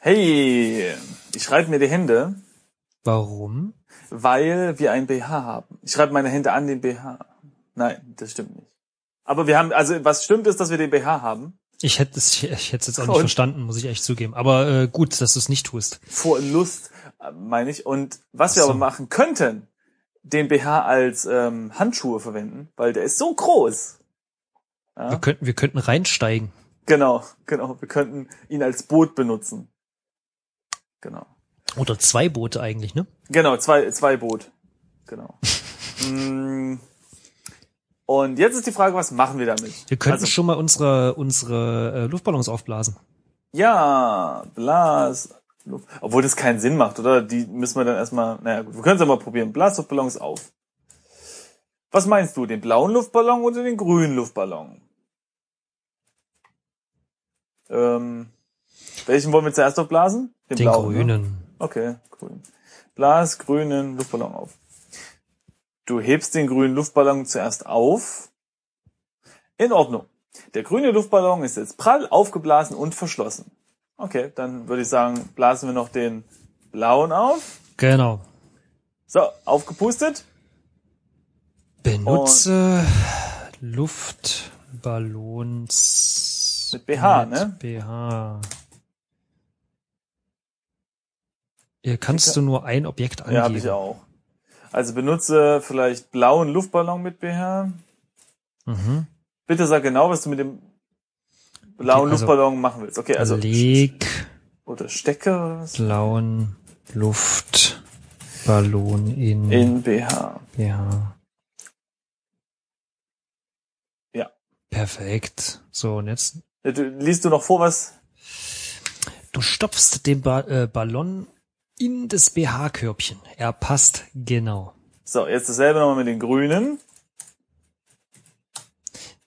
Hey, ich schreibe mir die Hände, Warum? weil wir ein BH haben. Ich schreibe meine Hände an den BH. Nein, das stimmt nicht. Aber wir haben, also was stimmt ist, dass wir den BH haben. Ich hätte es, ich hätte es jetzt auch nicht Und? verstanden, muss ich echt zugeben. Aber äh, gut, dass du es nicht tust. Vor Lust, äh, meine ich. Und was wir so. aber machen könnten, den BH als ähm, Handschuhe verwenden, weil der ist so groß. Ja? Wir könnten, wir könnten reinsteigen. Genau, genau. Wir könnten ihn als Boot benutzen. Genau. Oder zwei Boote eigentlich, ne? Genau, zwei, zwei Boot. Genau. Mm. Und jetzt ist die Frage, was machen wir damit? Wir könnten Also- schon mal unsere, unsere äh, Luftballons aufblasen. Ja, Blas. Luft- Obwohl das keinen Sinn macht, oder? Die müssen wir dann erstmal, naja gut, wir können es ja mal probieren. Blasluftballons auf. Was meinst du, den blauen Luftballon oder den grünen Luftballon? Ähm, welchen wollen wir zuerst aufblasen? Den blauen, Ne? grünen. Okay, grün. Blas grünen Luftballon auf. Du hebst den grünen Luftballon zuerst auf. In Ordnung. Der grüne Luftballon ist jetzt prall aufgeblasen und verschlossen. Okay, dann würde ich sagen, blasen wir noch den blauen auf. Genau. So, aufgepustet. Benutze Luftballons Mit BH, mit ne? BH. Hier kannst du nur ein Objekt angeben. Ja, habe ich auch. Also benutze vielleicht blauen Luftballon mit BH. Mhm. Bitte sag genau, was du mit dem blauen Okay, also- Luftballon machen willst. Okay, also Leg oder Stecke oder was? blauen Luftballon in, In BH. BH. Ja. Perfekt. So, und jetzt Ja, Du, liest du noch vor, was? Du stopfst den ba äh, Ballon in das BH-Körbchen. Er passt genau. So, jetzt dasselbe nochmal mit den Grünen.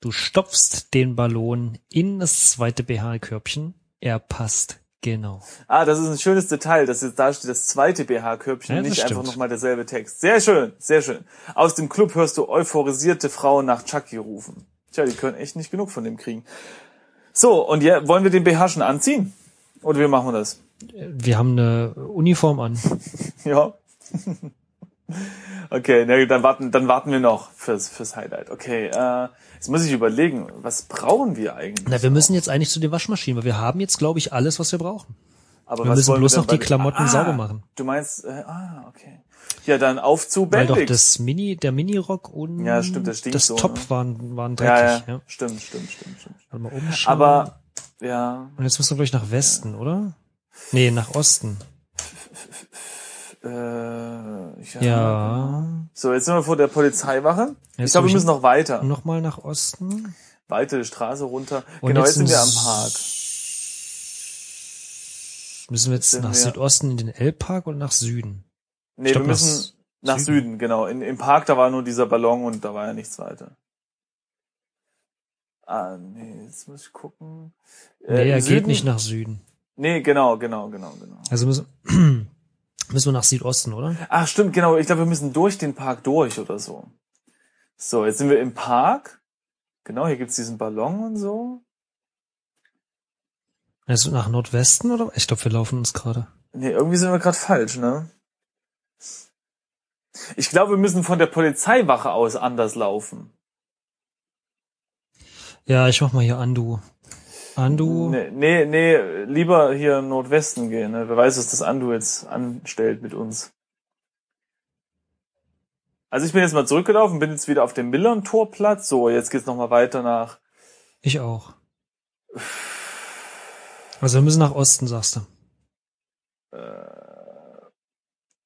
Du stopfst den Ballon in das zweite BH-Körbchen. Er passt genau. Ah, das ist ein schönes Detail, dass jetzt da steht das zweite BH-Körbchen, Ja, nicht einfach stimmt. nochmal derselbe Text. Sehr schön, sehr schön. Aus dem Club hörst du euphorisierte Frauen nach Chucky rufen. Tja, die können echt nicht genug von dem kriegen. So, und ja, wollen wir den BH schon anziehen? Oder wie machen wir das? Wir haben eine Uniform an. Ja. okay, na, dann warten, dann warten wir noch fürs, fürs Highlight. Okay, äh, jetzt muss ich überlegen, was brauchen wir eigentlich? Na, wir müssen jetzt eigentlich zu den Waschmaschinen, weil wir haben jetzt, glaube ich, alles, was wir brauchen. Aber wir müssen bloß denn noch die Klamotten ah, sauber machen. Du meinst, äh, ah, okay. Ja, dann auf zu Weil doch Bendix. das Mini, der Minirock und Ja, stimmt, das das so, Top ne? waren, waren ja, dreckig. ja, Ja, stimmt, stimmt, stimmt, stimmt. Warte mal umschauen. Aber, ja, Und jetzt müssen wir, glaube ich, nach Westen, oder? Nee, nach Osten. äh, ja. Ja. So, jetzt sind wir vor der Polizeiwache. Ich Jetzt glaube, wir ich- müssen noch weiter. Nochmal nach Osten. Weite Straße runter. Und genau, jetzt sind wir am Park. Müssen wir jetzt sind nach wir- Südosten in den Elbpark und nach Süden? Nee, Ich glaub, wir müssen nach Süden. Süden, genau. In, Im Park, da war nur dieser Ballon und da war ja nichts weiter. Ah, nee, jetzt muss ich gucken. Äh, Nee, er geht Süden- nicht nach Süden. Nee, genau, genau, genau, genau. Also müssen, müssen wir nach Südosten, oder? Ach, stimmt, genau. Ich glaube, wir müssen durch den Park durch oder so. So, jetzt sind wir im Park. Genau, hier gibt's diesen Ballon und so. Also nach Nordwesten, oder? Ich glaube, wir laufen uns gerade. Nee, irgendwie sind wir gerade falsch, ne? Ich glaube, wir müssen von der Polizeiwache aus anders laufen. Ja, ich mach mal hier Andu. Andu. Nee, nee, nee, lieber hier Nordwesten gehen. Ne? Wer weiß, was das Andu jetzt anstellt mit uns. Also ich bin jetzt mal zurückgelaufen, bin jetzt wieder auf dem Millern-Torplatz. So, jetzt geht's nochmal weiter nach. Ich auch. Also wir müssen nach Osten, sagst du. Ja,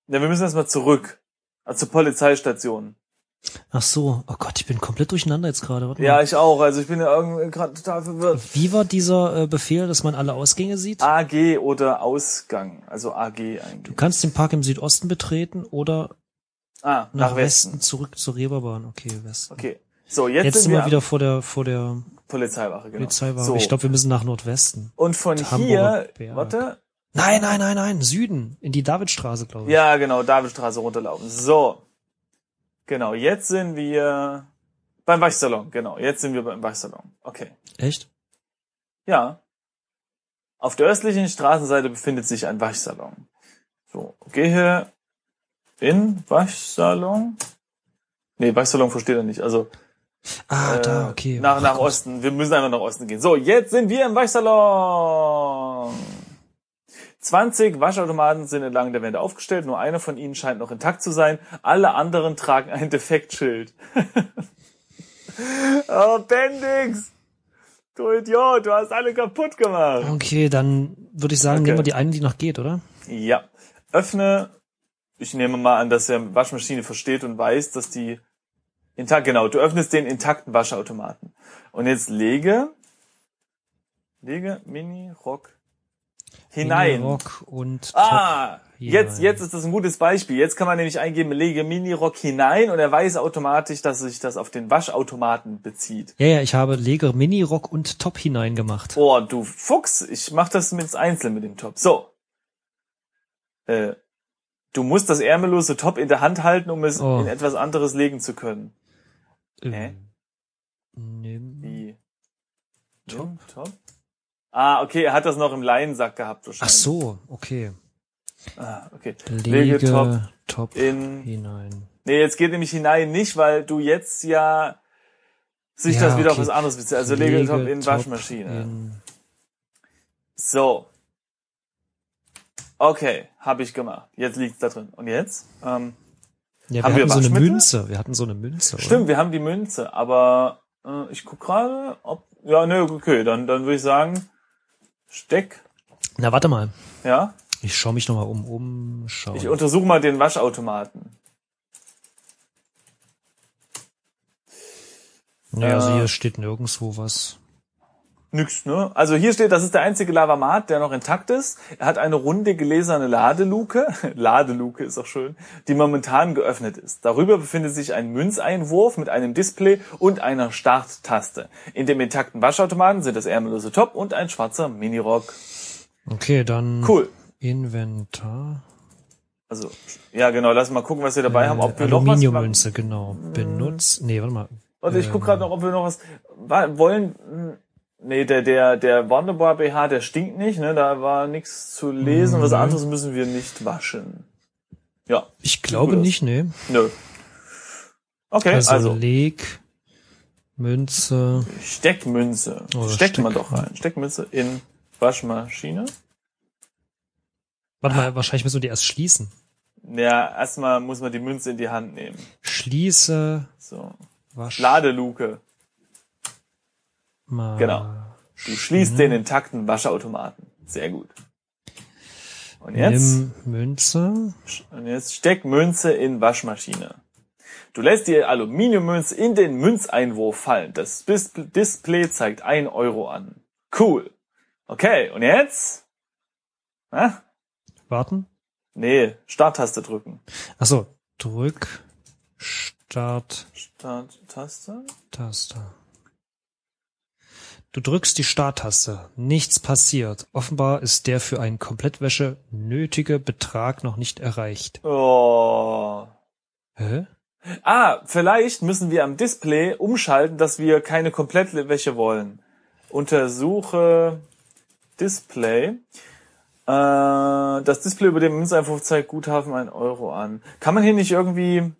wir müssen erstmal zurück. Also zur Polizeistation. Ach so. Oh Gott, ich bin komplett durcheinander jetzt gerade. Warte Ja, mal. ich auch. Also ich bin ja irgendwie gerade total verwirrt. Wie war dieser äh, Befehl, dass man alle Ausgänge sieht? AG oder Ausgang. Also AG Du eigentlich. kannst den Park im Südosten betreten oder Ah, nach, Westen. zurück zur Reeperbahn. Okay, Westen. Okay. So, jetzt, Jetzt, sind wir wieder vor der vor der Polizeiwache, genau. Polizeiwache. So. Ich glaube, wir müssen nach Nordwesten. Und von hier, Berg. warte. Nein, nein, nein, nein, Süden, in die Davidstraße, glaube ich. Ja, genau, Davidstraße runterlaufen. So. Genau, jetzt sind wir beim Waschsalon. Genau, jetzt sind wir beim Waschsalon. Okay. Echt? Ja. Auf der östlichen Straßenseite befindet sich ein Waschsalon. So, gehe in Waschsalon. Nee, Waschsalon versteht er nicht. Also Ah, äh, da, okay. nach, nach Ach, Osten. Wir müssen einfach nach Osten gehen. So, jetzt sind wir im Waschsalon. 20 Waschautomaten sind entlang der Wände aufgestellt. Nur einer von ihnen scheint noch intakt zu sein. Alle anderen tragen ein Defektschild. oh, Bendix! Du Idiot, du hast alle kaputt gemacht. Okay, dann würde ich sagen, Okay. nehmen wir die eine, die noch geht, oder? Ja. Öffne. Ich nehme mal an, dass er Waschmaschine versteht und weiß, dass die intakt, genau, du öffnest den intakten Waschautomaten. Und jetzt lege, lege Mini Rock hinein. Rock und Ah, jetzt, hinein. jetzt ist das ein gutes Beispiel. Jetzt kann man nämlich eingeben, lege Mini Rock hinein und er weiß automatisch, dass sich das auf den Waschautomaten bezieht. Ja, ja, ich habe Lege Mini-Rock und Top hinein gemacht. Oh, du Fuchs, ich mach das mit einzeln mit dem Top. So. Äh, du musst das ärmellose Top in der Hand halten, um es Oh. in etwas anderes legen zu können. Hä? Ähm, nimm Wie? Top? Nimm Top? Ah, okay, er hat das noch im Leinsack gehabt Ach wahrscheinlich. so, okay. Ah, okay. Lege, Lege Top Top in- hinein. Nee, jetzt geht nämlich hinein nicht, weil du jetzt ja sich Ja, das wieder auf okay. was anderes bezieht. Also lege, Top in Waschmaschine. in- So. Okay, habe ich gemacht. Jetzt liegt's da drin. Und jetzt? Ähm, Ja, Haben wir wir hatten so eine? Münze. Wir hatten so eine Münze. Stimmt, wir haben die Münze, aber äh, ich guck gerade, ob ja, ne, okay, dann dann würde ich sagen Steck? Na, warte mal. ja. Ich schaue mich nochmal um. Umschauen. Ich untersuche mal den Waschautomaten. ja, also äh, hier steht nirgendwo was. Nix, ne? Also hier steht, das ist der einzige Lavamat, der noch intakt ist. Er hat eine runde gläserne Ladeluke, Ladeluke ist auch schön, die momentan geöffnet ist. Darüber befindet sich ein Münzeinwurf mit einem Display und einer Starttaste. In dem intakten Waschautomaten sind das ärmellose Top und ein schwarzer Minirock. Okay, dann Cool. Inventar. Also, ja genau, lass mal gucken, was wir dabei haben. Ob wir Äh, noch was Aluminiummünze, genau. Benutzt. Nee, warte mal. Und ich guck gerade noch, ob wir noch was wa- wollen. Nee, der der der Wonderbar BH, der stinkt nicht, ne? Da war nichts zu lesen. Was Nö. anderes müssen wir nicht waschen. Ja, Ich glaube nicht, nee. nö. Okay, Also, also, Leg, Münze. Steckmünze. Oder Steckt man Steck- doch rein. Steckmünze in Waschmaschine. Warte mal, wahrscheinlich müssen wir die erst schließen. Ja, erstmal muss man die Münze in die Hand nehmen. Schließe, So. Wasch. Ladeluke. Mal. Genau. Du schließt den intakten Waschautomaten. Sehr gut. Und jetzt? Nimm Münze. Und jetzt steck Münze in Waschmaschine. Du lässt die Aluminiummünze in den Münzeinwurf fallen. Das Dis- Display zeigt 1 Euro an. Cool. Okay, und jetzt? Hä? Warten. Nee, Starttaste drücken. Ach so, drück, Start, Starttaste? Taste. Du drückst die Starttaste. Nichts passiert. Offenbar ist der für ein Komplettwäsche nötige Betrag noch nicht erreicht. Oh. Hä? Ah, vielleicht müssen wir am Display umschalten, dass wir keine Komplettwäsche wollen. Untersuche Display. Äh, das Display über dem Münzeinwurf zeigt Guthaben 1 Euro an. Kann man hier nicht irgendwie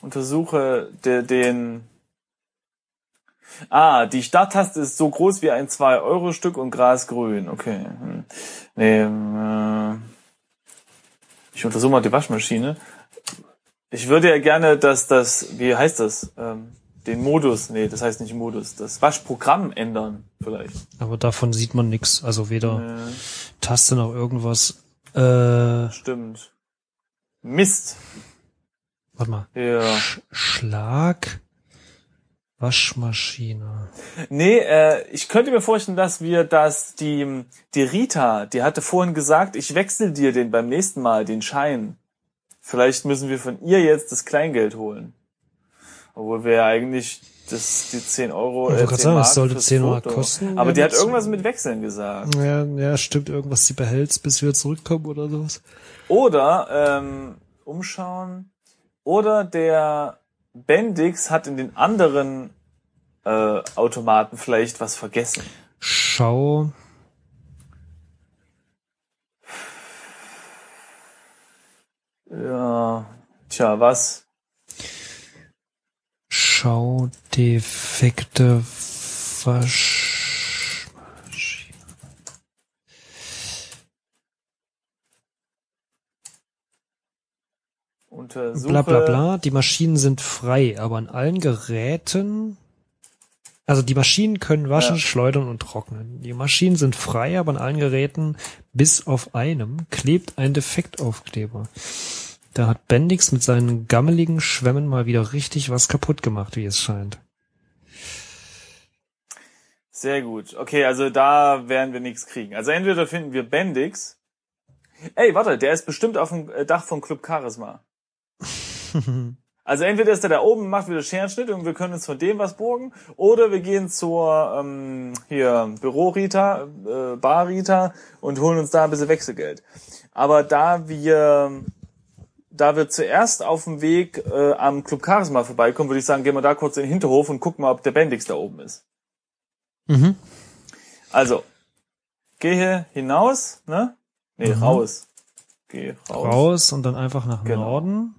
untersuche de, den Ah, die Starttaste ist so groß wie ein 2-Euro-Stück und grasgrün. Okay. Hm. Nee, äh, ich untersuche mal die Waschmaschine. Ich würde ja gerne, dass das, wie heißt das, ähm, den Modus, nee, das heißt nicht Modus, das Waschprogramm ändern vielleicht. Aber davon sieht man nix. Also weder Äh, Taste noch irgendwas. Äh, warte stimmt. Mist. mal. Ja. Sch Schlag. Waschmaschine. Nee, äh, ich könnte mir vorstellen, dass wir das, die, die Rita, die hatte vorhin gesagt, ich wechsle dir den beim nächsten Mal, den Schein. Vielleicht müssen wir von ihr jetzt das Kleingeld holen. Obwohl wir ja eigentlich das, die 10 Euro, Ich wollte grad 10 sagen, es Mark sollte fürs 10 Mark Foto. kosten, Aber ja, die hat irgendwas mit Wechseln gesagt. Ja, ja, stimmt. Irgendwas, die behältst, bis wir zurückkommen oder sowas. Oder ähm, umschauen. Oder der Bendix hat in den anderen äh, Automaten vielleicht was vergessen. Schau. Ja, tja, was? Schau defekte Versch Untersuche. Bla bla bla. Die Maschinen sind frei, aber an allen Geräten. Also die Maschinen können waschen, Ja. schleudern und trocknen. Die Maschinen sind frei, aber an allen Geräten, bis auf einem, klebt ein Defektaufkleber. Da hat Bendix mit seinen gammeligen Schwämmen mal wieder richtig was kaputt gemacht, wie es scheint. Sehr gut. Okay, also da werden wir nichts kriegen. Also entweder finden wir Bendix. Ey, warte, der ist bestimmt auf dem äh, Dach von Club Charisma. Also entweder ist er da oben, macht wieder Scherenschnitt und wir können uns von dem was borgen, oder wir gehen zur ähm, hier Büro-Rita, äh, Bar-Rita und holen uns da ein bisschen Wechselgeld. Aber da wir da wir zuerst auf dem Weg äh, am Club Charisma vorbeikommen, würde ich sagen, gehen wir da kurz in den Hinterhof und gucken mal, ob der Bendix da oben ist. mhm. Also, gehe hinaus, ne? Nee, Mhm. raus. Geh raus. Raus und dann einfach nach Genau. Norden.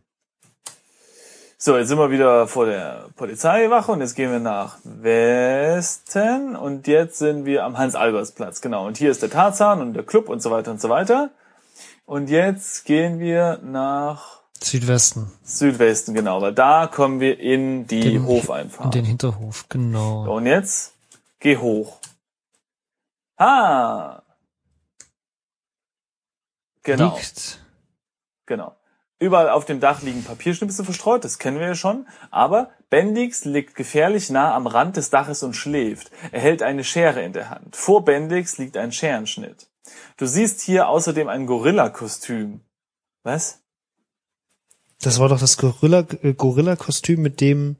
So, jetzt sind wir wieder vor der Polizeiwache und jetzt gehen wir nach Westen und jetzt sind wir am Hans-Albers-Platz, genau. Und hier ist der Tarzan und der Club und so weiter und so weiter. Und jetzt gehen wir nach Südwesten. Südwesten, genau, weil da kommen wir in die Den- Hofeinfahrt. In den Hinterhof, genau. So, und jetzt geh hoch. Ah! Genau. Liegt. Genau. Überall auf dem Dach liegen Papierschnipsel verstreut, das kennen wir ja schon. Aber Bendix liegt gefährlich nah am Rand des Daches und schläft. Er hält eine Schere in der Hand. Vor Bendix liegt ein Scherenschnitt. Du siehst hier außerdem ein Gorilla-Kostüm. Was? Das war doch das Gorilla, äh, Gorilla-Kostüm, mit dem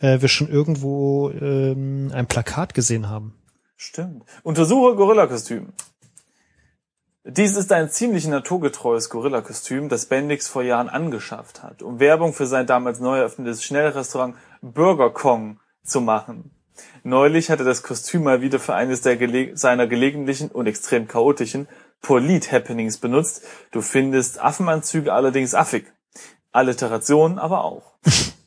äh, wir schon irgendwo ähm, ein Plakat gesehen haben. Stimmt. Untersuche Gorilla-Kostüm. Dies ist ein ziemlich naturgetreues Gorilla-Kostüm, das Bendix vor Jahren angeschafft hat, um Werbung für sein damals neu eröffnetes Schnellrestaurant Burger Kong zu machen. Neulich hat er das Kostüm mal wieder für eines der gele seiner gelegentlichen und extrem chaotischen Polit-Happenings benutzt. Du findest Affenanzüge allerdings affig. Alliterationen aber auch.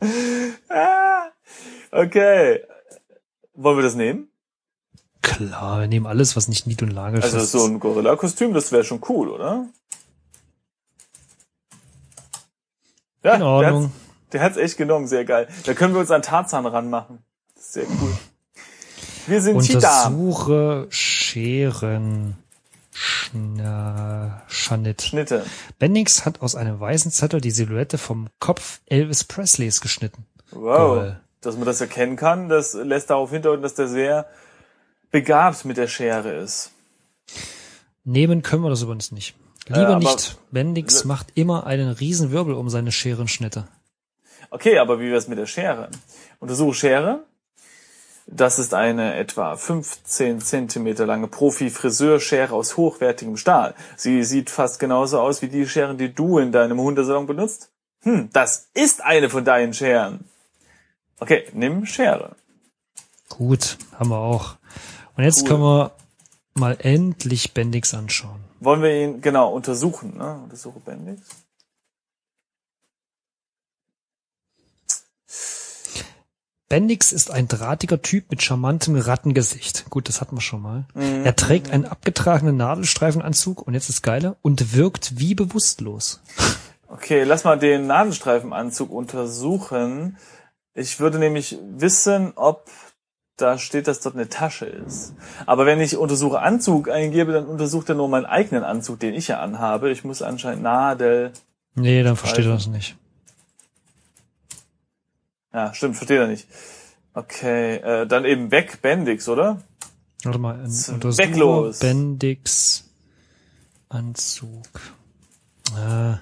Ah, okay. Wollen wir das nehmen? Klar, wir nehmen alles, was nicht nied- und nagelfest Also ist. so ein Gorilla-Kostüm, das wäre schon cool, oder? Ja, In Ordnung. Der hat's, der hat's echt genommen, sehr geil. Da können wir uns an Tarzan ranmachen. Das ist sehr cool. Wir sind Cheetah. Untersuche Scheren. Schna Schanit. Schnitte. Bendix hat aus einem weißen Zettel die Silhouette vom Kopf Elvis Presleys geschnitten. Wow. Geil. Dass man das erkennen kann, das lässt darauf hindeuten, dass der sehr begabt mit der Schere ist. Nehmen können wir das übrigens nicht. Lieber aber- nicht. Bendix macht immer einen riesen Wirbel um seine Scherenschnitte. Okay, aber wie wär's mit der Schere? Untersuche Schere. Das ist eine etwa 15 Zentimeter lange Profi-Friseurschere aus hochwertigem Stahl. Sie sieht fast genauso aus wie die Scheren, die du in deinem Hundesalon benutzt. Hm, das ist eine von deinen Scheren. Okay, nimm Schere. Gut, haben wir auch. Und jetzt Cool. können wir mal endlich Bendix anschauen. Wollen wir ihn genau untersuchen, ne? Untersuche Bendix. Bendix ist ein drahtiger Typ mit charmantem Rattengesicht. Gut, das hatten wir schon mal. Mhm. Er trägt einen abgetragenen Nadelstreifenanzug und jetzt ist Geile und wirkt wie bewusstlos. Okay, lass mal den Nadelstreifenanzug untersuchen. Ich würde nämlich wissen, ob da steht, dass dort eine Tasche ist. Aber wenn ich untersuche Anzug eingebe, dann untersucht er nur meinen eigenen Anzug, den ich ja anhabe. Ich muss anscheinend Nadel. Nee, dann versteht er das nicht. Ja, stimmt, versteht er nicht. Okay, äh, dann eben weg, Bendix, oder? Warte mal, ein Zwecklos. Bendix Anzug. Ah,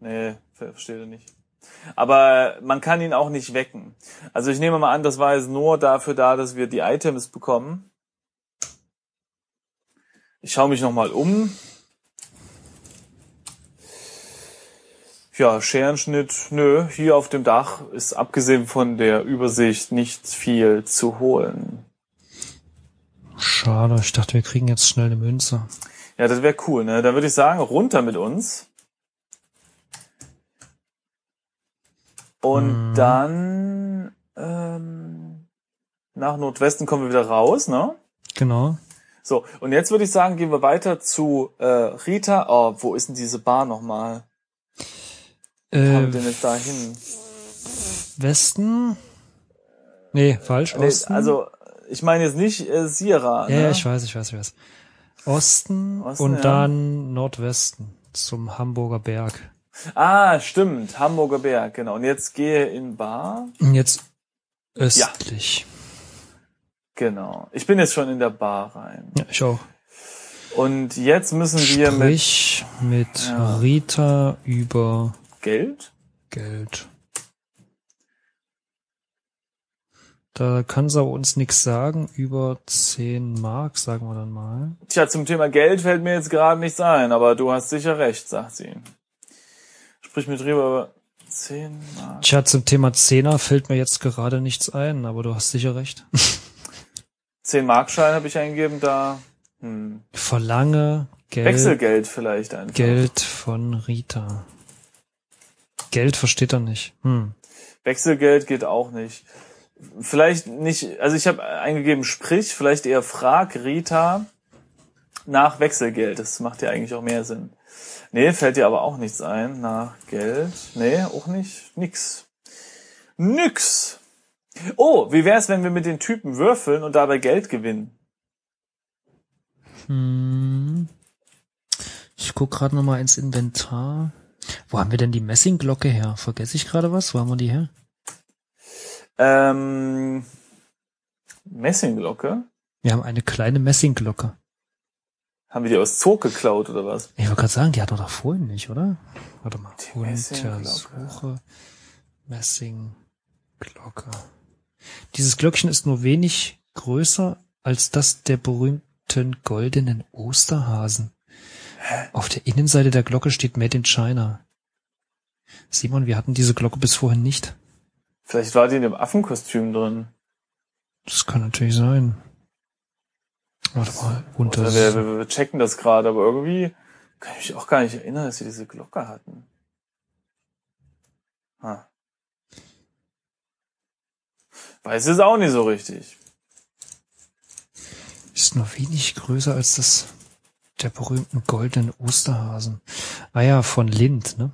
Nee, ver- versteht er nicht. Aber man kann ihn auch nicht wecken. Also ich nehme mal an, das war jetzt nur dafür da, dass wir die Items bekommen. Ich schaue mich nochmal um. Ja, Scherenschnitt, nö, hier auf dem Dach ist abgesehen von der Übersicht nicht viel zu holen. schade, ich dachte, wir kriegen jetzt schnell eine Münze. Ja, das wäre cool, ne? Dann würde ich sagen, runter mit uns. Und Mhm. dann ähm, nach Nordwesten kommen wir wieder raus, ne? Genau. So, und jetzt würde ich sagen, gehen wir weiter zu äh, Rita. Oh, wo ist denn diese Bar nochmal? Äh, haben wir denn jetzt da hin? Westen? Nee, falsch. Nee, Osten. also, ich meine jetzt nicht äh, Sierra. ja, ne? ja, ich weiß, ich weiß, ich weiß. Osten, Osten, und ja. dann Nordwesten zum Hamburger Berg. Ah, stimmt. Hamburger Berg, genau. Und jetzt gehe in Bar. Und jetzt östlich. Genau. Ich bin jetzt schon in der Bar rein. Ja, ich auch. Und jetzt müssen wir mit Sprich mit Ja. Rita über Geld. Geld. Da kann sie aber uns nichts sagen. Über 10 Mark, sagen wir dann mal. Tja, zum Thema Geld fällt mir jetzt gerade nichts ein, aber du hast sicher recht, sagt sie. Sprich mit drüber über 10 Mark. Tja, zum Thema Zehner fällt mir jetzt gerade nichts ein, aber du hast sicher recht. 10 Markschein habe ich eingegeben, da hm. Verlange Geld, Wechselgeld vielleicht einfach. Geld von Rita. Geld versteht er nicht. Hm. Wechselgeld geht auch nicht. Vielleicht nicht, also ich habe eingegeben, sprich, vielleicht eher frag Rita nach Wechselgeld. Das macht ja eigentlich auch mehr Sinn. Nee, fällt dir aber auch nichts ein. Nach Geld. Nee, auch nicht. Nix. Nix. Oh, wie wär's, wenn wir mit den Typen würfeln und dabei Geld gewinnen? Hm. Ich guck gerade noch mal ins Inventar. Wo haben wir denn die Messingglocke her? Vergesse ich gerade was? Wo haben wir die her? Ähm, Messingglocke? Wir haben eine kleine Messingglocke. Haben wir die aus Zog geklaut oder was? Ich wollte gerade sagen, die hatten wir doch vorhin nicht, oder? Warte mal. Die Messingglocke. Untersuche Messingglocke. Dieses Glöckchen ist nur wenig größer als das der berühmten goldenen Osterhasen. Auf der Innenseite der Glocke steht Made in China. Simon, wir hatten diese Glocke bis vorhin nicht. Vielleicht war die in dem Affenkostüm drin. Das kann natürlich sein. Warte mal, unter. Oder wir, wir, wir checken das gerade, aber irgendwie kann ich mich auch gar nicht erinnern, dass wir diese Glocke hatten. Ha. Weiß es auch nicht so richtig. Ist nur wenig größer als das der berühmten goldenen Osterhasen. Ah ja, von Lind, ne?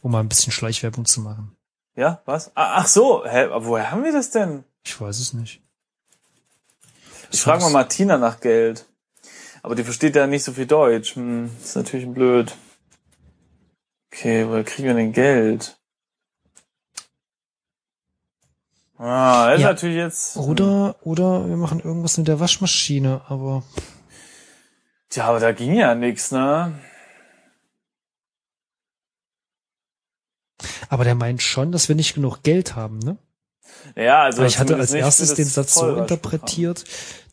Um mal ein bisschen Schleichwerbung zu machen. Ja, was? Ah, ach so, hä, aber woher haben wir das denn? Ich weiß es nicht. Ich frage mal Martina nach Geld. Aber die versteht ja nicht so viel Deutsch. Hm, ist natürlich blöd. Okay, woher kriegen wir denn Geld? Ah, das ist Ja. natürlich jetzt. Oder, oder wir machen irgendwas mit der Waschmaschine, aber Tja, aber da ging ja nix, ne? aber der meint schon, dass wir nicht genug Geld haben, ne? Ja, also Weil ich hatte als erstes den Satz so interpretiert,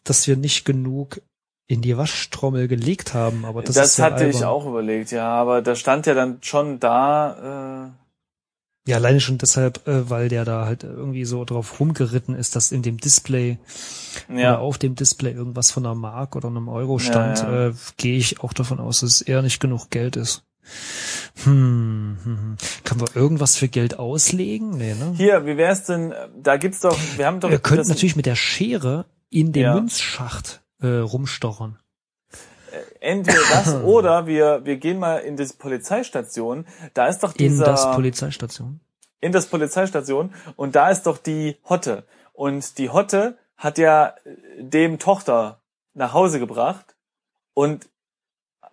dass wir nicht genug in die Waschtrommel gelegt haben, aber das, Das, ist ja hatte ich albern. auch überlegt, ja, aber da stand ja dann schon da, Ja, alleine schon deshalb, äh, weil der da halt irgendwie so drauf rumgeritten ist, dass in dem Display äh, oder ja, auf dem Display irgendwas von einer Mark oder einem Euro stand, Ja, ja. Äh, gehe ich auch davon aus, dass es eher nicht genug Geld ist. Hm, hm, hm. Können wir irgendwas für Geld auslegen? Nee, ne? hier, wie wär's denn, da gibt's doch, wir haben doch wir könnten natürlich mit der Schere in den Ja. Münzschacht äh, rumstochern. entweder das oder wir, wir gehen mal in die Polizeistation, da ist doch In dieser, das Polizeistation. in das Polizeistation und da ist doch die Hotte und die Hotte hat ja äh, dem Tochter nach Hause gebracht und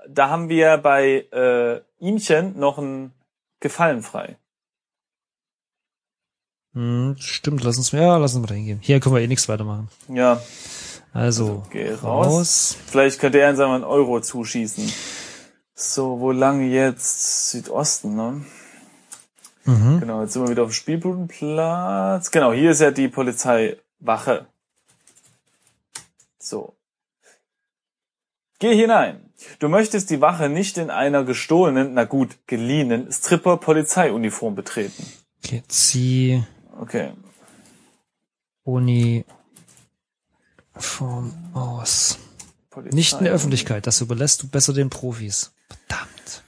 da haben wir bei äh, ihmchen noch ein Gefallen frei. Hm, stimmt, lass uns, ja, lass uns mal da hingehen. Hier können wir eh nichts weitermachen. Ja, Also, geh raus. raus. Vielleicht könnte er uns einmal einen Euro zuschießen. So, wo lang jetzt? Südosten, ne? Mhm. Genau, jetzt sind wir wieder auf dem Spielbudenplatz. Genau, hier ist ja die Polizeiwache. So. Geh hinein. Du möchtest die Wache nicht in einer gestohlenen, na gut, geliehenen Stripper-Polizeiuniform betreten. Okay, zieh Okay. Uniform aus. Polizei Nicht in der Öffentlichkeit, das überlässt du besser den Profis. Verdammt.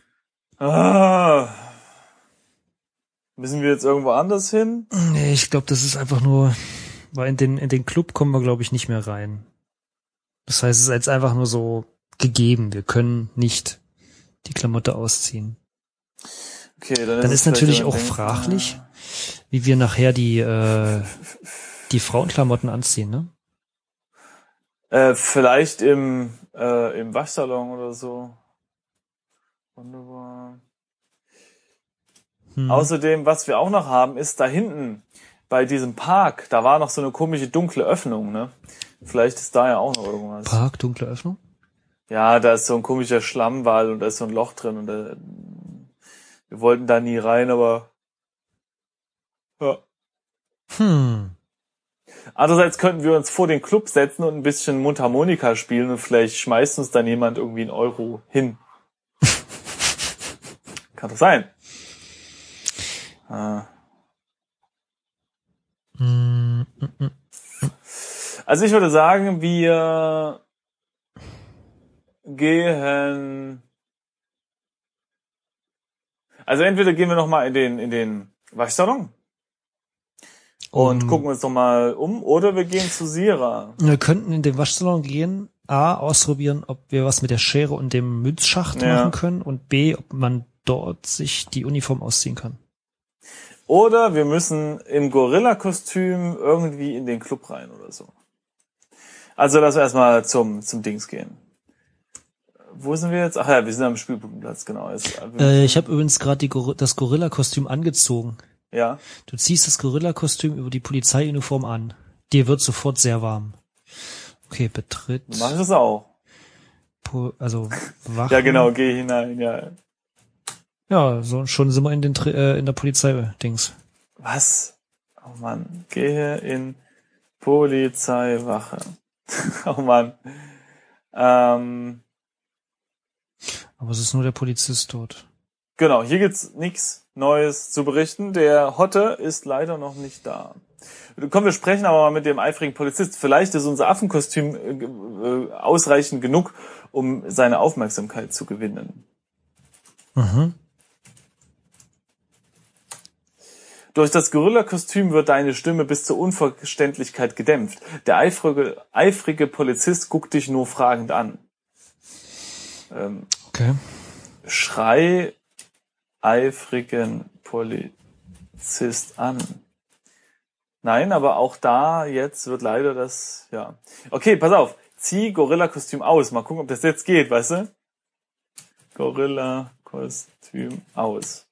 Ah. Müssen wir jetzt irgendwo anders hin? Nee, ich glaube, das ist einfach nur, weil in den, in den Club kommen wir, glaube ich, nicht mehr rein. Das heißt, es ist jetzt einfach nur so gegeben. Wir können nicht die Klamotte ausziehen. Okay, dann, Dann ist vielleicht natürlich auch Ding. fraglich, wie wir nachher die, äh, die Frauenklamotten anziehen, ne? Äh, vielleicht im, äh, im Waschsalon oder so. Wunderbar. Hm. Außerdem, was wir auch noch haben, ist da hinten bei diesem Park, da war noch so eine komische dunkle Öffnung, ne? Vielleicht ist da ja auch noch irgendwas. Park, dunkle Öffnung? Ja, da ist so ein komischer Schlammwall und da ist so ein Loch drin und da, wir wollten da nie rein, aber ja. Hm. Andererseits könnten wir uns vor den Club setzen und ein bisschen Mundharmonika spielen und vielleicht schmeißt uns dann jemand irgendwie einen Euro hin. Kann doch sein. Ah. Hm, mm, mm. Also ich würde sagen, wir gehen. Also entweder gehen wir noch mal in den in den Waschsalon und Um- gucken uns noch mal um, oder wir gehen zu Sira. Wir könnten in den Waschsalon gehen, A, ausprobieren, ob wir was mit der Schere und dem Münzschacht Ja. machen können und B, ob man dort sich die Uniform ausziehen kann. Oder wir müssen im Gorilla-Kostüm irgendwie in den Club rein oder so. Also lass erstmal zum zum Dings gehen. Wo sind wir jetzt? Ach ja, wir sind am Spielplatz, genau. Jetzt, Äh, ich habe übrigens gerade Gor das Gorilla-Kostüm angezogen. ja. Du ziehst das Gorilla-Kostüm über die Polizeiuniform an. Dir wird sofort sehr warm. Okay, betritt. Mach das auch. Po also Wachen. Ja, genau, geh hinein, ja. Ja, so schon sind wir in den äh, in der Polizei-Dings. Was? Oh Mann, gehe in Polizeiwache. oh Mann. Ähm, Aber es ist nur der Polizist dort. genau, hier gibt's nichts Neues zu berichten. Der Hotte ist leider noch nicht da. Komm, wir sprechen aber mal mit dem eifrigen Polizist. Vielleicht ist unser Affenkostüm äh, äh, ausreichend genug, um seine Aufmerksamkeit zu gewinnen. Mhm. Durch das Gorilla-Kostüm wird deine Stimme bis zur Unverständlichkeit gedämpft. Der eifrige, eifrige Polizist guckt dich nur fragend an. Ähm, Okay. schrei eifrigen Polizist an. Nein, aber auch da jetzt wird leider das, ja. Okay, pass auf. Zieh Gorilla-Kostüm aus. Mal gucken, ob das jetzt geht, weißt du? Gorilla-Kostüm aus.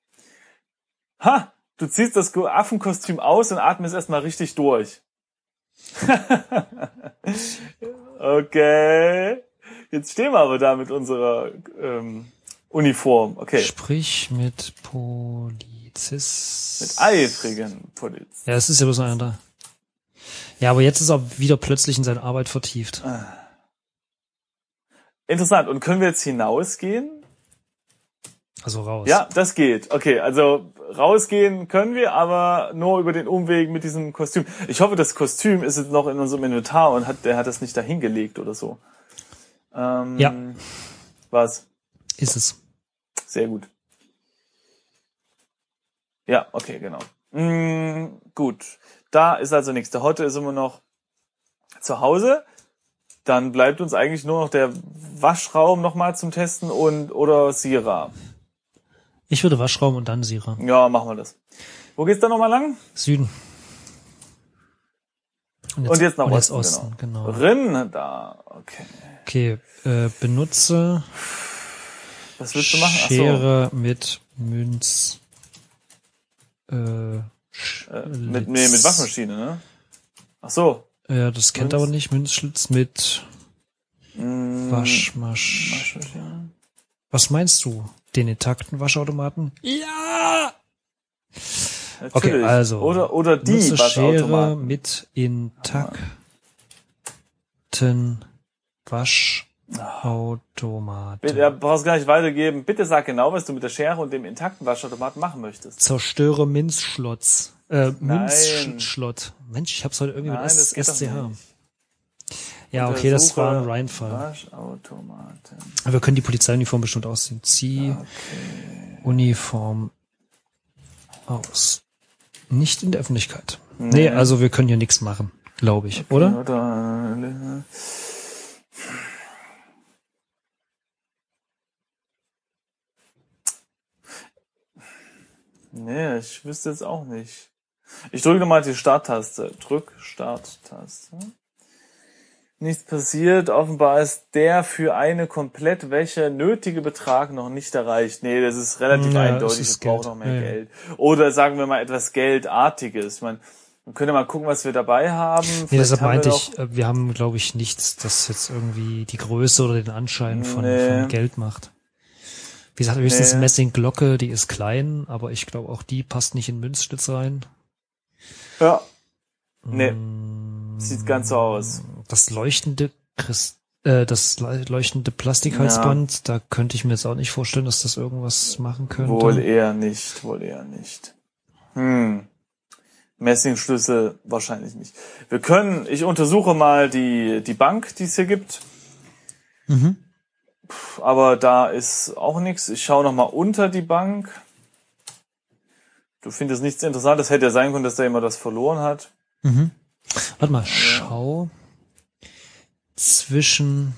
Ha! Du ziehst das Affenkostüm aus und atmest erstmal richtig durch. okay. Jetzt stehen wir aber da mit unserer ähm, Uniform. Okay. Sprich mit Polizist. Mit eifrigen Polizisten. Ja, es ist ja bloß einer da. Ja, aber jetzt ist er wieder plötzlich in seine Arbeit vertieft. Interessant. Und können wir jetzt hinausgehen? Also raus. Ja, das geht. Okay, also rausgehen können wir, aber nur über den Umweg mit diesem Kostüm. Ich hoffe, das Kostüm ist jetzt noch in unserem Inventar und hat, der hat das nicht dahin gelegt oder so. Ähm, Ja. Was? Ist es. Sehr gut. Ja, okay, genau. Mm, gut. Da ist also nichts. Der Heute ist immer noch zu Hause. Dann bleibt uns eigentlich nur noch der Waschraum nochmal zum Testen und oder Sira. Ich würde Waschraum und dann Sira. Ja, machen wir das. Wo geht's da nochmal lang? Süden. Und jetzt nach und jetzt Osten, Osten, genau. Rin da. Okay. Okay, äh, benutze Was willst du machen? Ach so. Schere mit Münz. Äh, Sch- Äh, mit, nee, mit Waschmaschine, ne? Ach so. Ja, das kennt Münz. aber nicht. Münzschlitz mit Mm, Waschmasch. Waschmaschine. Was meinst du? Den intakten Waschautomaten? Ja! Natürlich. Okay, also. Oder, oder die Nutze Schere mit intakten Waschautomaten. Bitte, ja, brauchst gar nicht weitergeben. Bitte sag genau, was du mit der Schere und dem intakten Waschautomaten machen möchtest. Zerstöre Minzschlotz. Äh, Nein. Münzschlott. Mensch, ich hab's heute irgendwie Nein, mit S SCH. Ja, okay, das war ein Reinfall. Waschautomaten. Wir können die Polizeiuniform bestimmt ausziehen. Zieh Uniform aus. Nicht in der Öffentlichkeit. Nee, Nee. also wir können hier nichts machen, glaube ich, oder? Oder, äh, Nee, ich wüsste jetzt auch nicht. Ich drücke nochmal die Starttaste. Drück Starttaste. Nichts passiert. Offenbar ist der für eine Komplettwäsche nötige Betrag noch nicht erreicht. Nee, das ist relativ Ja, eindeutig. es braucht Geld. noch mehr Ja. Geld. Oder sagen wir mal etwas Geldartiges. Ich meine, man könnte mal gucken, was wir dabei haben. Nee, Vielleicht deshalb wir meinte ich, äh, wir haben, glaube ich, nichts, das jetzt irgendwie die Größe oder den Anschein von, Nee. von Geld macht. Wie gesagt, höchstens Nee. Messingglocke, die ist klein, aber ich glaube auch die passt nicht in Münzschlitz rein. Ja, Nee. Mm, sieht ganz so aus. Das leuchtende Christ äh, das le- leuchtende Plastikhalsband, da könnte ich mir jetzt auch nicht vorstellen, dass das irgendwas machen könnte. Wohl eher nicht, wohl eher nicht. Hm. Messingschlüssel wahrscheinlich nicht. Wir können, ich untersuche mal die, die Bank, die es hier gibt, Mhm. aber da ist auch nichts. Ich schaue noch mal unter die Bank. Du findest nichts Interessantes. Hätte ja sein können, dass da jemand das verloren hat. Mhm. Warte mal, schau zwischen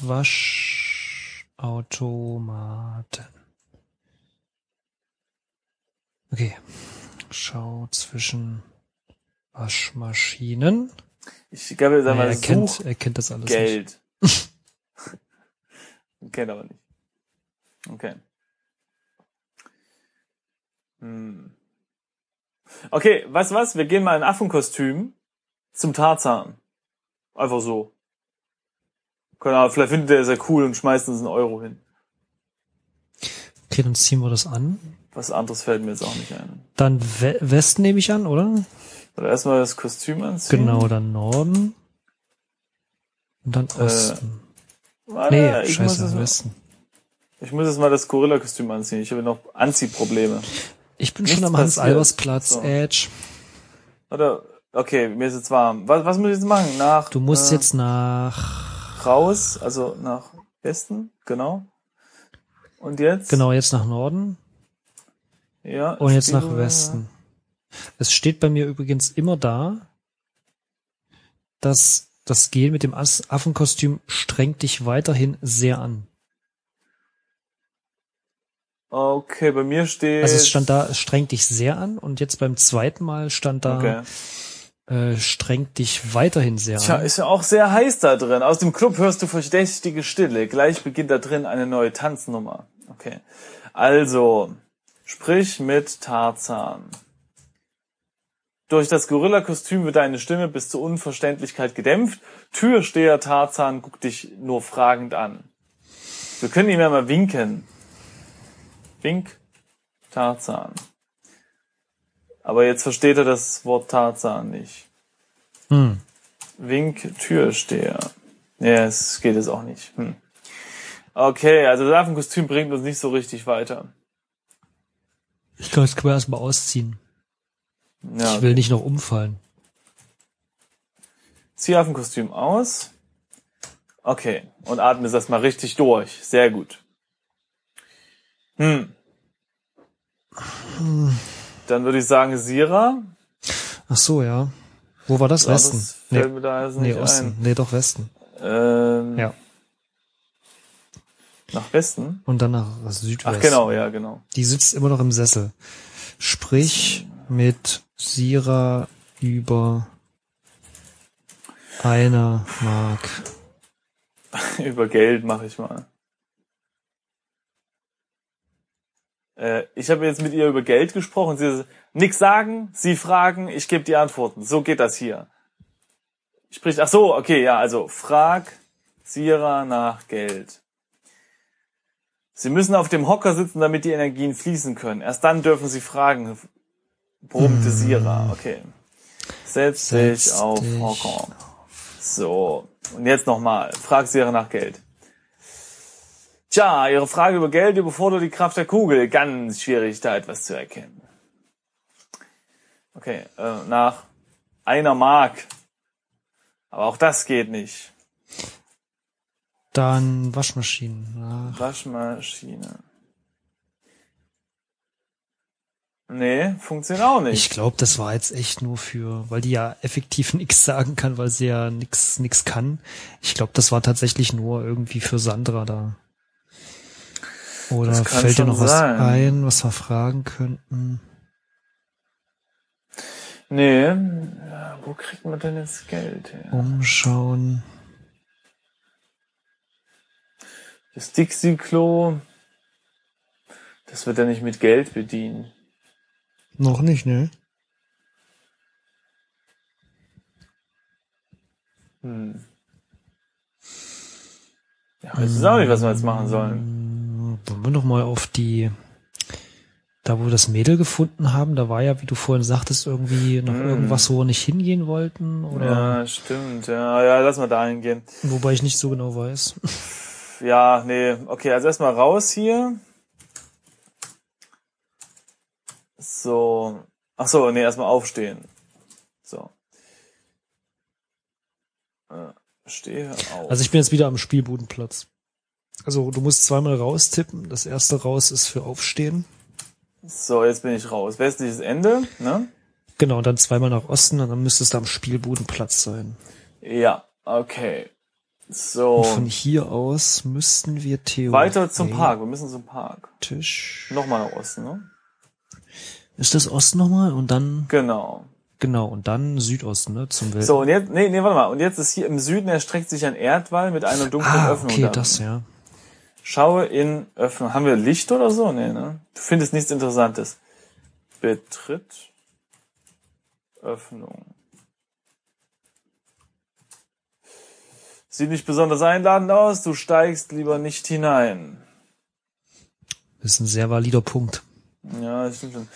Waschautomaten. Okay. Schau zwischen Waschmaschinen. Ich glaube, Nee, einmal er, kennt, er kennt das alles nicht. Geld. Kennt aber nicht. Okay. Hm. Okay, weißt du was? Wir gehen mal in Affenkostüm zum Tarzan. Einfach so. Keine Ahnung, vielleicht findet er sehr cool und schmeißt uns einen Euro hin. Okay, dann ziehen wir das an. Was anderes fällt mir jetzt auch nicht ein. Dann We Westen nehme ich an, oder? Oder erstmal das Kostüm anziehen. Genau, dann Norden. Und dann Äh, Osten. Warte, nee, ich, muss scheiße, mal, Westen. ich muss jetzt mal das Gorilla-Kostüm anziehen. Ich habe noch Anziehprobleme. Ich bin Nichts schon am. Hans-Albers-Platz, So. Edge. Oder, okay, mir ist jetzt warm. Was, was muss ich jetzt machen? Nach, Du musst äh, jetzt nach, raus, also nach Westen, genau. Und jetzt? genau, jetzt nach Norden Ja. und jetzt nach Westen. Es steht bei mir übrigens immer da, dass das Gel mit dem Affenkostüm strengt dich weiterhin sehr an. Okay, bei mir steht. Also es stand da, es strengt dich sehr an und jetzt beim zweiten Mal stand da, Okay. Äh, strengt dich weiterhin sehr Tja, an. ist ja auch sehr heiß da drin. Aus dem Club hörst du verdächtige Stille. Gleich beginnt da drin eine neue Tanznummer. Okay. Also, sprich mit Tarzan. Durch das Gorilla-Kostüm wird deine Stimme bis zur Unverständlichkeit gedämpft. Türsteher Tarzan guckt dich nur fragend an. Wir können ihm ja mal winken. Wink, Tarzan. Aber jetzt versteht er das Wort Tarzan nicht. Hm. Wink, Türsteher. Ja, es geht jetzt auch nicht. Hm. Okay, also das Affenkostüm bringt uns nicht so richtig weiter. Ich glaube, das können wir erstmal ausziehen. Ja, Ich will nicht noch umfallen. zieh Affenkostüm aus. Okay, und atme es erstmal richtig durch. Sehr gut. Hm. Dann würde ich sagen, Sira. Ach so, ja. Wo war das? Ja, Westen? Das fällt nee, mir da jetzt nee, nicht Osten. Nee, doch Westen. ein. Ähm, Ja. Nach Westen? Und dann nach Südwesten. Ach genau, ja, genau. Die sitzt immer noch im Sessel. Sprich mit Sira über einer Mark. Über Geld mache ich mal. Äh, ich habe jetzt mit ihr über Geld gesprochen. Sie sagt, nix sagen, sie fragen, ich gebe die Antworten. So geht das hier. Sprich, ach so, okay, ja, also frag Sira nach Geld. Sie müssen auf dem Hocker sitzen, damit die Energien fließen können. Erst dann dürfen sie fragen, brummte Sira. Okay. Setz dich Setz auf dich Hocker. So, und jetzt nochmal. Frag Sira nach Geld. Tja, Ihre Frage über Geld überfordert die Kraft der Kugel. Ganz schwierig, da etwas zu erkennen. Okay, äh, nach einer Mark. Aber auch das geht nicht. Dann Waschmaschinen. Nach Waschmaschine. Nee, funktioniert auch nicht. Ich glaube, das war jetzt echt nur für, weil die ja effektiv nichts sagen kann, weil sie ja nix nix kann. Ich glaube, das war tatsächlich nur irgendwie für Sandra da. Oder fällt dir noch was sein. ein, was wir fragen könnten? nee, ja, wo kriegt man denn jetzt Geld her? Umschauen. Das Dixie-Klo, das wird ja nicht mit Geld bedient. Noch nicht, ne? Hm. Ja, ich weiß auch nicht, was wir jetzt machen sollen. Wollen wir noch mal auf die, da wo wir das Mädel gefunden haben, da war ja, wie du vorhin sagtest, irgendwie noch Hm. irgendwas, wo wir nicht hingehen wollten, oder? Ja, stimmt. Ja, ja, lass mal da hingehen. Wobei ich nicht so genau weiß. Ja, nee, okay, also erstmal raus hier. So. Ach so, nee, erstmal aufstehen. So. Äh, Stehe auf. Also ich bin jetzt wieder am Spielbudenplatz. Also du musst zweimal raustippen. Das erste raus ist für Aufstehen. so, jetzt bin ich raus. Westliches Ende, ne? Genau, und dann zweimal nach Osten und dann müsstest du am Spielbudenplatz sein. Ja, okay. So. Und von hier aus müssten wir theoretisch... Weiter zum Park. Wir müssen zum Park. Tisch. Nochmal nach Osten, ne? Ist das Osten nochmal? Und dann, Genau. genau, und dann Südosten, ne? Zum Welt. So, und jetzt, nee, nee, warte mal. Und jetzt ist hier im Süden erstreckt sich ein Erdwall mit einer dunklen ah, Öffnung. okay, darin. das, ja. Schaue in Öffnung. Haben wir Licht oder so? Nee, ne? Du findest nichts Interessantes. Betritt Öffnung. Sieht nicht besonders einladend aus. Du steigst lieber nicht hinein. Das ist ein sehr valider Punkt. Ja, das stimmt schon.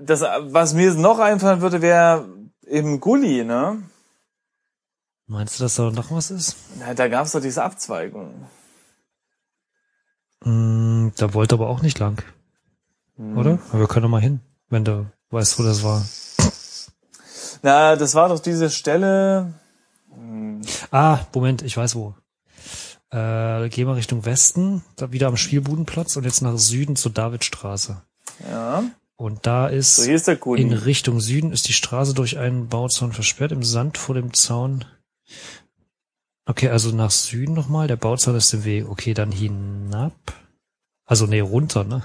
Das, was mir noch einfallen würde, wäre eben Gully, ne? Meinst du, dass da noch was ist? Na, da gab's doch diese Abzweigung. Mm, da wollte aber auch nicht lang, Hm. oder? Aber wir können doch mal hin, wenn du weißt, wo das war. Na, das war doch diese Stelle. Ah, Moment, ich weiß wo. Äh, gehen wir Richtung Westen, da wieder am Spielbudenplatz und jetzt nach Süden zur Davidstraße. Ja. Und da ist So, hier ist der in. Richtung Süden ist die Straße durch einen Bauzaun versperrt, im Sand vor dem Zaun. Okay, also nach Süden nochmal, der Bauzaun ist im Weg. Okay, dann hinab. Also nee, runter, ne?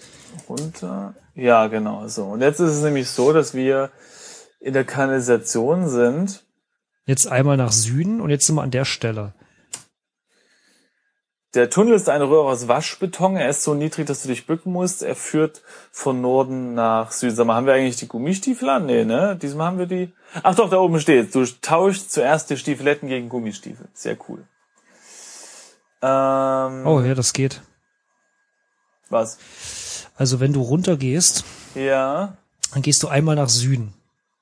Runter. Ja, genau so. Und jetzt ist es nämlich so, dass wir in der Kanalisation sind. Jetzt einmal nach Süden und jetzt sind wir an der Stelle. Der Tunnel ist eine Röhre aus Waschbeton. Er ist so niedrig, dass du dich bücken musst. Er führt von Norden nach Süden. Sag mal, haben wir eigentlich die Gummistiefel an? Nee, ne? Diesmal haben wir die. Ach doch, da oben steht. Du tauschst zuerst die Stiefeletten gegen Gummistiefel. Sehr cool. Ähm, Oh ja, das geht. was? Also wenn du runter gehst, Ja. dann gehst du einmal nach Süden.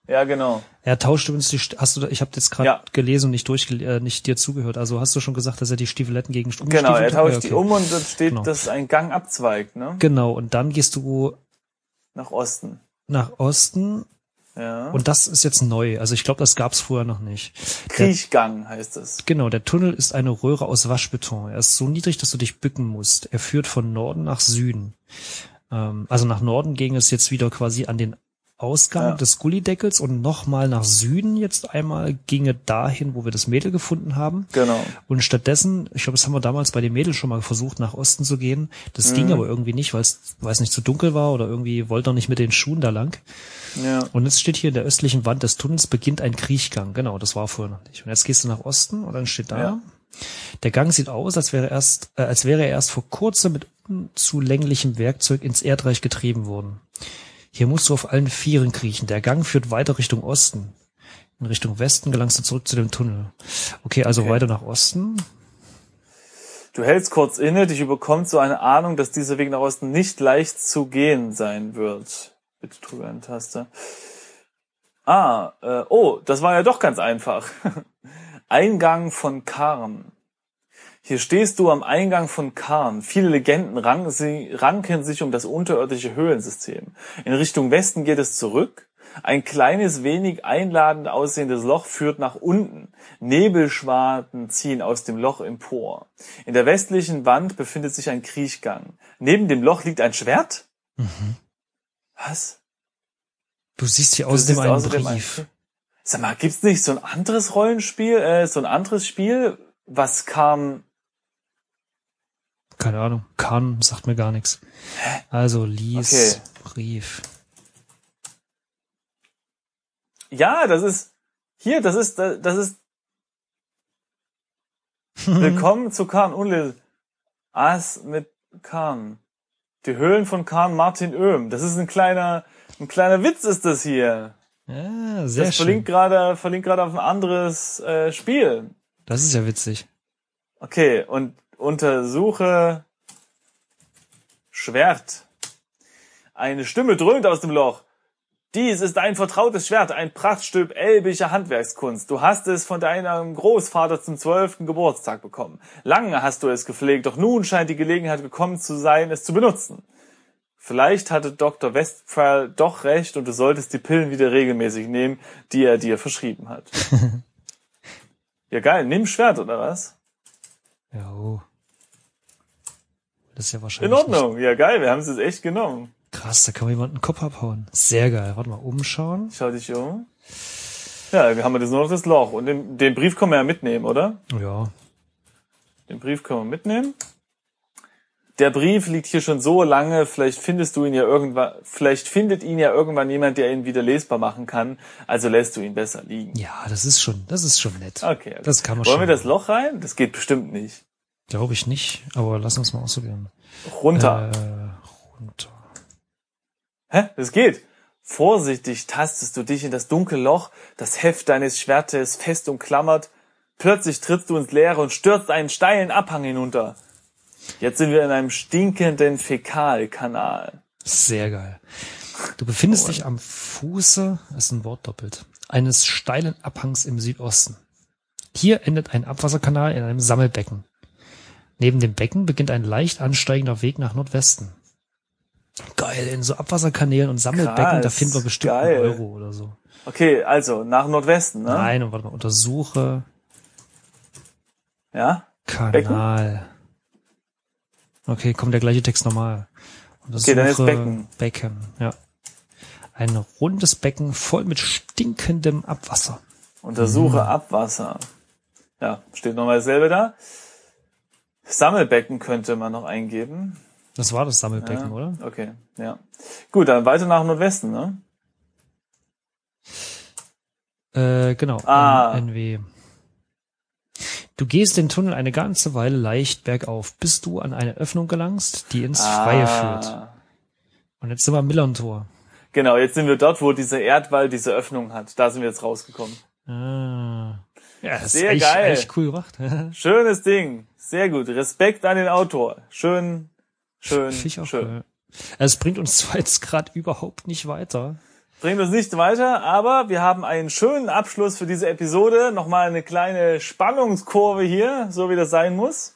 Ja, genau. Er tauscht übrigens die, St- hast du, ich habe jetzt gerade Ja. gelesen und nicht durch, äh, nicht dir zugehört. Also hast du schon gesagt, dass er die Stiefeletten gegen Stu- Genau, er tauscht okay. die um und dann steht, Genau. dass ein Gang abzweigt, ne? Genau, und dann gehst du Nach Osten. nach Osten Ja. und das ist jetzt neu. Also ich glaube, das gab's vorher noch nicht. Der, Kriechgang heißt es. genau, der Tunnel ist eine Röhre aus Waschbeton. Er ist so niedrig, dass du dich bücken musst. Er führt von Norden nach Süden. Ähm, also nach Norden ging es jetzt wieder quasi an den Ausgang Ja. des Gullideckels und nochmal nach Süden jetzt einmal ginge dahin, wo wir das Mädel gefunden haben. Genau. Und stattdessen, ich glaube, das haben wir damals bei den Mädels schon mal versucht, nach Osten zu gehen. Das Mhm. ging aber irgendwie nicht, weil es, weil es nicht zu dunkel war oder irgendwie wollte er nicht mit den Schuhen da lang. Ja. Und jetzt steht hier in der östlichen Wand des Tunnels beginnt ein Kriechgang. Genau, das war vorher noch nicht. Und jetzt gehst du nach Osten und dann steht da, Ja. der Gang sieht aus, als wäre erst, äh, als wäre er erst vor kurzem mit unzulänglichem Werkzeug ins Erdreich getrieben worden. Hier musst du auf allen Vieren kriechen. Der Gang führt weiter Richtung Osten. In Richtung Westen gelangst du zurück zu dem Tunnel. Okay, also Okay. weiter nach Osten. Du hältst kurz inne, dich überkommt so eine Ahnung, dass dieser Weg nach Osten nicht leicht zu gehen sein wird. Bitte drüber eine Taste. Ah, äh, oh, das war ja doch ganz einfach. Eingang von Karn. Hier stehst du am Eingang von Karn. Viele Legenden ranken, sich um das unterirdische Höhlensystem. In Richtung Westen geht es zurück. Ein kleines, wenig einladend aussehendes Loch führt nach unten. Nebelschwaden ziehen aus dem Loch empor. In der westlichen Wand befindet sich ein Kriechgang. Neben dem Loch liegt ein Schwert? Was? Du siehst hier außerdem einen außerdem Brief. ein- Sag mal, gibt's nicht so ein anderes Rollenspiel, äh, so ein anderes Spiel, was kam, Keine Ahnung. Kahn sagt mir gar nichts. Also lies Okay. Brief. ja, das ist, hier, das ist, das ist, willkommen zu Kahn Unlil. As mit Kahn. Die Höhlen von Kahn Martin Oehm. Das ist ein kleiner, ein kleiner Witz ist das hier. Ja, sehr Das schön. verlinkt gerade, verlinkt gerade auf ein anderes äh, Spiel. Das ist ja witzig. Okay, und untersuche Schwert. Eine Stimme dröhnt aus dem Loch. Dies ist ein vertrautes Schwert, ein Prachtstück elbischer Handwerkskunst. Du hast es von deinem Großvater zum zwölften Geburtstag bekommen. Lange hast du es gepflegt, doch nun scheint die Gelegenheit gekommen zu sein, es zu benutzen. Vielleicht hatte Dr. Westphal doch recht und du solltest die Pillen wieder regelmäßig nehmen, die er dir verschrieben hat. ja geil, nimm Schwert oder was? Ja, oh. Das ist ja In wahrscheinlich Ordnung, ja geil, wir haben es jetzt echt genommen. Krass, da kann man jemanden den Kopf abhauen. Sehr geil. Warte mal, umschauen. Schau dich um. Ja, wir haben jetzt nur noch das Loch. Und den, den Brief können wir ja mitnehmen, oder? Ja. Den Brief können wir mitnehmen. Der Brief liegt hier schon so lange, vielleicht findest du ihn ja irgendwann, vielleicht findet ihn ja irgendwann jemand, der ihn wieder lesbar machen kann. Also lässt du ihn besser liegen. Ja, das ist schon, das ist schon nett. Okay. Das kann man Wollen schon. wir das Loch rein? Das geht bestimmt nicht. Glaube ich nicht, aber lass uns mal ausprobieren. Runter. Äh, runter. Hä? Das geht. Vorsichtig tastest du dich in das dunkle Loch, das Heft deines Schwertes fest umklammert. Plötzlich trittst du ins Leere und stürzt einen steilen Abhang hinunter. Jetzt sind wir in einem stinkenden Fäkalkanal. Sehr geil. Du befindest dich am Fuße, ist ein Wort doppelt, eines steilen Abhangs im Südosten. Hier endet ein Abwasserkanal in einem Sammelbecken. Neben dem Becken beginnt ein leicht ansteigender Weg nach Nordwesten. Geil, in so Abwasserkanälen und Sammelbecken, da Krass, finden wir bestimmt geil. einen Euro oder so. Okay, also nach Nordwesten, ne? Nein, und warte mal, untersuche Ja? Kanal. Okay, kommt der gleiche Text normal. Untersuche dann ist Becken. Becken, ja. Ein rundes Becken voll mit stinkendem Abwasser. Untersuche Mhm. Abwasser. Ja, steht nochmal dasselbe da. Sammelbecken könnte man noch eingeben. Das war das Sammelbecken, Ja, oder? Okay, ja. Gut, dann weiter nach Nordwesten, ne? Äh, genau. Ah. NW. Du gehst den Tunnel eine ganze Weile leicht bergauf, bis du an eine Öffnung gelangst, die ins Freie führt. Ah. Und jetzt sind wir am Millern-Tor. Genau, jetzt sind wir dort, wo dieser Erdwall diese Öffnung hat. Da sind wir jetzt rausgekommen. Ah. Ja, das Sehr ist echt, geil. echt cool gemacht. Schönes Ding. Sehr gut. Respekt an den Autor. Schön, schön, auch schön. cool. Es bringt uns zwar jetzt gerade überhaupt nicht weiter. Bringt uns nicht weiter, aber wir haben einen schönen Abschluss für diese Episode. Nochmal eine kleine Spannungskurve hier, so wie das sein muss.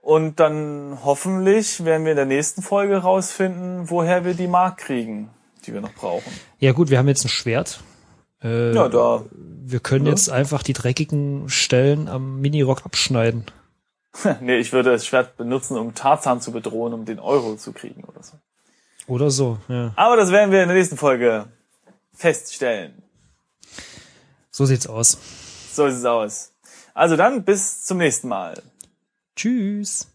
Und dann hoffentlich werden wir in der nächsten Folge rausfinden, woher wir die Mark kriegen, die wir noch brauchen. Ja gut, wir haben jetzt ein Schwert. Äh, Ja, da. wir können Ja. jetzt einfach die dreckigen Stellen am Minirock abschneiden. nee, ich würde das Schwert benutzen, um Tarzan zu bedrohen, um den Euro zu kriegen oder so. Oder so, ja. Aber das werden wir in der nächsten Folge feststellen. So sieht's aus. So sieht es aus. Also dann bis zum nächsten Mal. Tschüss.